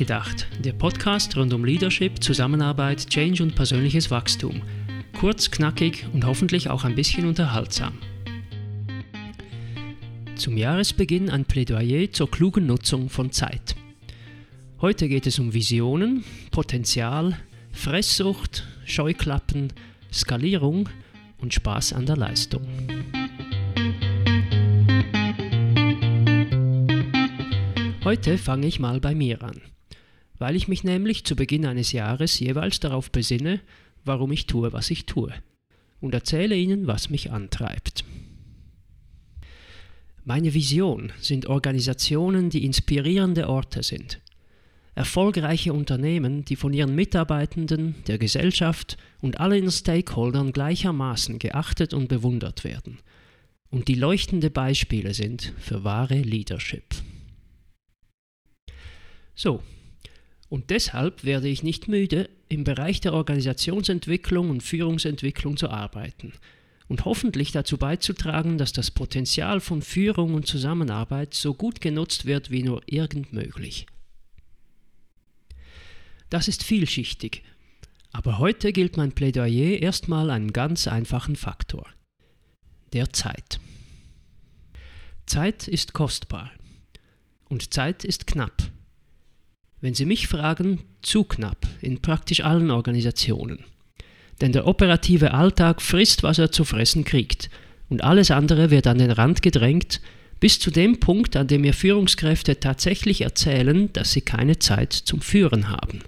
Nachgedacht, der Podcast rund um Leadership, Zusammenarbeit, Change und persönliches Wachstum. Kurz, knackig und hoffentlich auch ein bisschen unterhaltsam. Zum Jahresbeginn ein Plädoyer zur klugen Nutzung von Zeit. Heute geht es um Visionen, Potenzial, Fresssucht, Scheuklappen, Skalierung und Spaß an der Leistung. Heute fange ich mal bei mir an, weil ich mich nämlich zu Beginn eines Jahres jeweils darauf besinne, warum ich tue, was ich tue, und erzähle Ihnen, was mich antreibt. Meine Vision sind Organisationen, die inspirierende Orte sind. Erfolgreiche Unternehmen, die von ihren Mitarbeitenden, der Gesellschaft und allen Stakeholdern gleichermaßen geachtet und bewundert werden und die leuchtende Beispiele sind für wahre Leadership. So, und deshalb werde ich nicht müde, im Bereich der Organisationsentwicklung und Führungsentwicklung zu arbeiten und hoffentlich dazu beizutragen, dass das Potenzial von Führung und Zusammenarbeit so gut genutzt wird wie nur irgend möglich. Das ist vielschichtig, aber heute gilt mein Plädoyer erstmal einen ganz einfachen Faktor, der Zeit. Zeit ist kostbar und Zeit ist knapp. Wenn Sie mich fragen, zu knapp in praktisch allen Organisationen. Denn der operative Alltag frisst, was er zu fressen kriegt, und alles andere wird an den Rand gedrängt, bis zu dem Punkt, an dem mir Führungskräfte tatsächlich erzählen, dass sie keine Zeit zum Führen haben.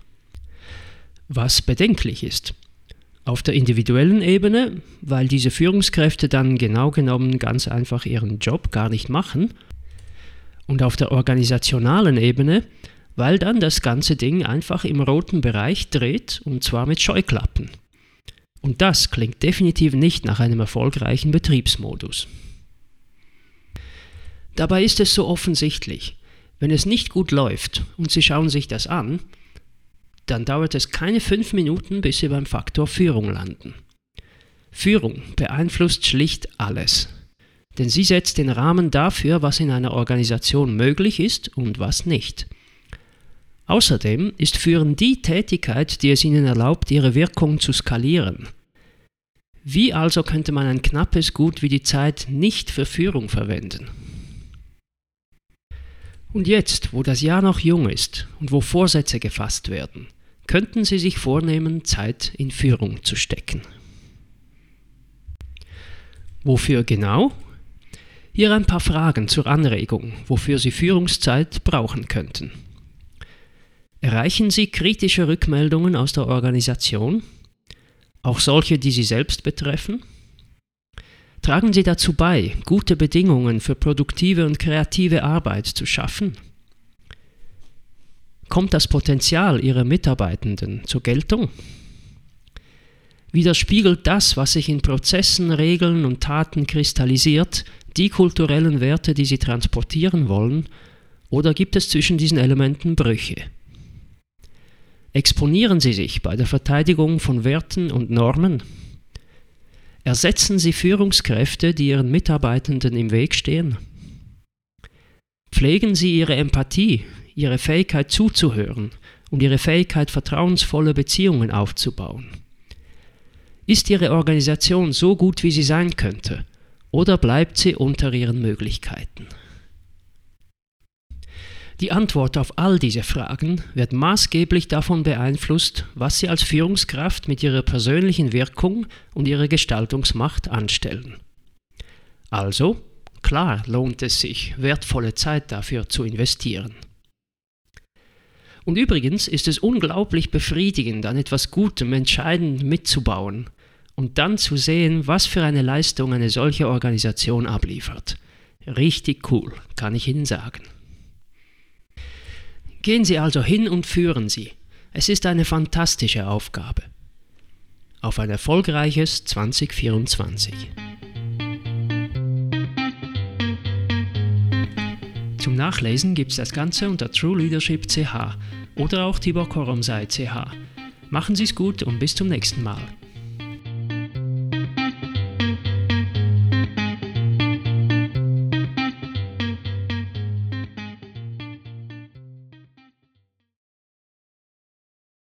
Was bedenklich ist. Auf der individuellen Ebene, weil diese Führungskräfte dann genau genommen ganz einfach ihren Job gar nicht machen, und auf der organisationalen Ebene, weil dann das ganze Ding einfach im roten Bereich dreht und zwar mit Scheuklappen. Und das klingt definitiv nicht nach einem erfolgreichen Betriebsmodus. Dabei ist es so offensichtlich, wenn es nicht gut läuft und Sie schauen sich das an, dann dauert es keine fünf Minuten, bis Sie beim Faktor Führung landen. Führung beeinflusst schlicht alles, denn sie setzt den Rahmen dafür, was in einer Organisation möglich ist und was nicht. Außerdem ist Führen die Tätigkeit, die es ihnen erlaubt, ihre Wirkung zu skalieren. Wie also könnte man ein knappes Gut wie die Zeit nicht für Führung verwenden? Und jetzt, wo das Jahr noch jung ist und wo Vorsätze gefasst werden, könnten Sie sich vornehmen, Zeit in Führung zu stecken. Wofür genau? Hier ein paar Fragen zur Anregung, wofür Sie Führungszeit brauchen könnten. Erreichen Sie kritische Rückmeldungen aus der Organisation, auch solche, die Sie selbst betreffen? Tragen Sie dazu bei, gute Bedingungen für produktive und kreative Arbeit zu schaffen? Kommt das Potenzial Ihrer Mitarbeitenden zur Geltung? Widerspiegelt das, was sich in Prozessen, Regeln und Taten kristallisiert, die kulturellen Werte, die Sie transportieren wollen, oder gibt es zwischen diesen Elementen Brüche? Exponieren Sie sich bei der Verteidigung von Werten und Normen. Ersetzen Sie Führungskräfte, die Ihren Mitarbeitenden im Weg stehen. Pflegen Sie Ihre Empathie, Ihre Fähigkeit zuzuhören und Ihre Fähigkeit, vertrauensvolle Beziehungen aufzubauen. Ist Ihre Organisation so gut, wie sie sein könnte, oder bleibt sie unter ihren Möglichkeiten? Die Antwort auf all diese Fragen wird maßgeblich davon beeinflusst, was Sie als Führungskraft mit Ihrer persönlichen Wirkung und Ihrer Gestaltungsmacht anstellen. Also, klar lohnt es sich, wertvolle Zeit dafür zu investieren. Und übrigens ist es unglaublich befriedigend, an etwas Gutem entscheidend mitzubauen und dann zu sehen, was für eine Leistung eine solche Organisation abliefert. Richtig cool, kann ich Ihnen sagen. Gehen Sie also hin und führen Sie. Es ist eine fantastische Aufgabe. Auf ein erfolgreiches 2024. Zum Nachlesen gibt es das Ganze unter True Leadership CH oder auch Tibor. Machen Sie es gut und bis zum nächsten Mal.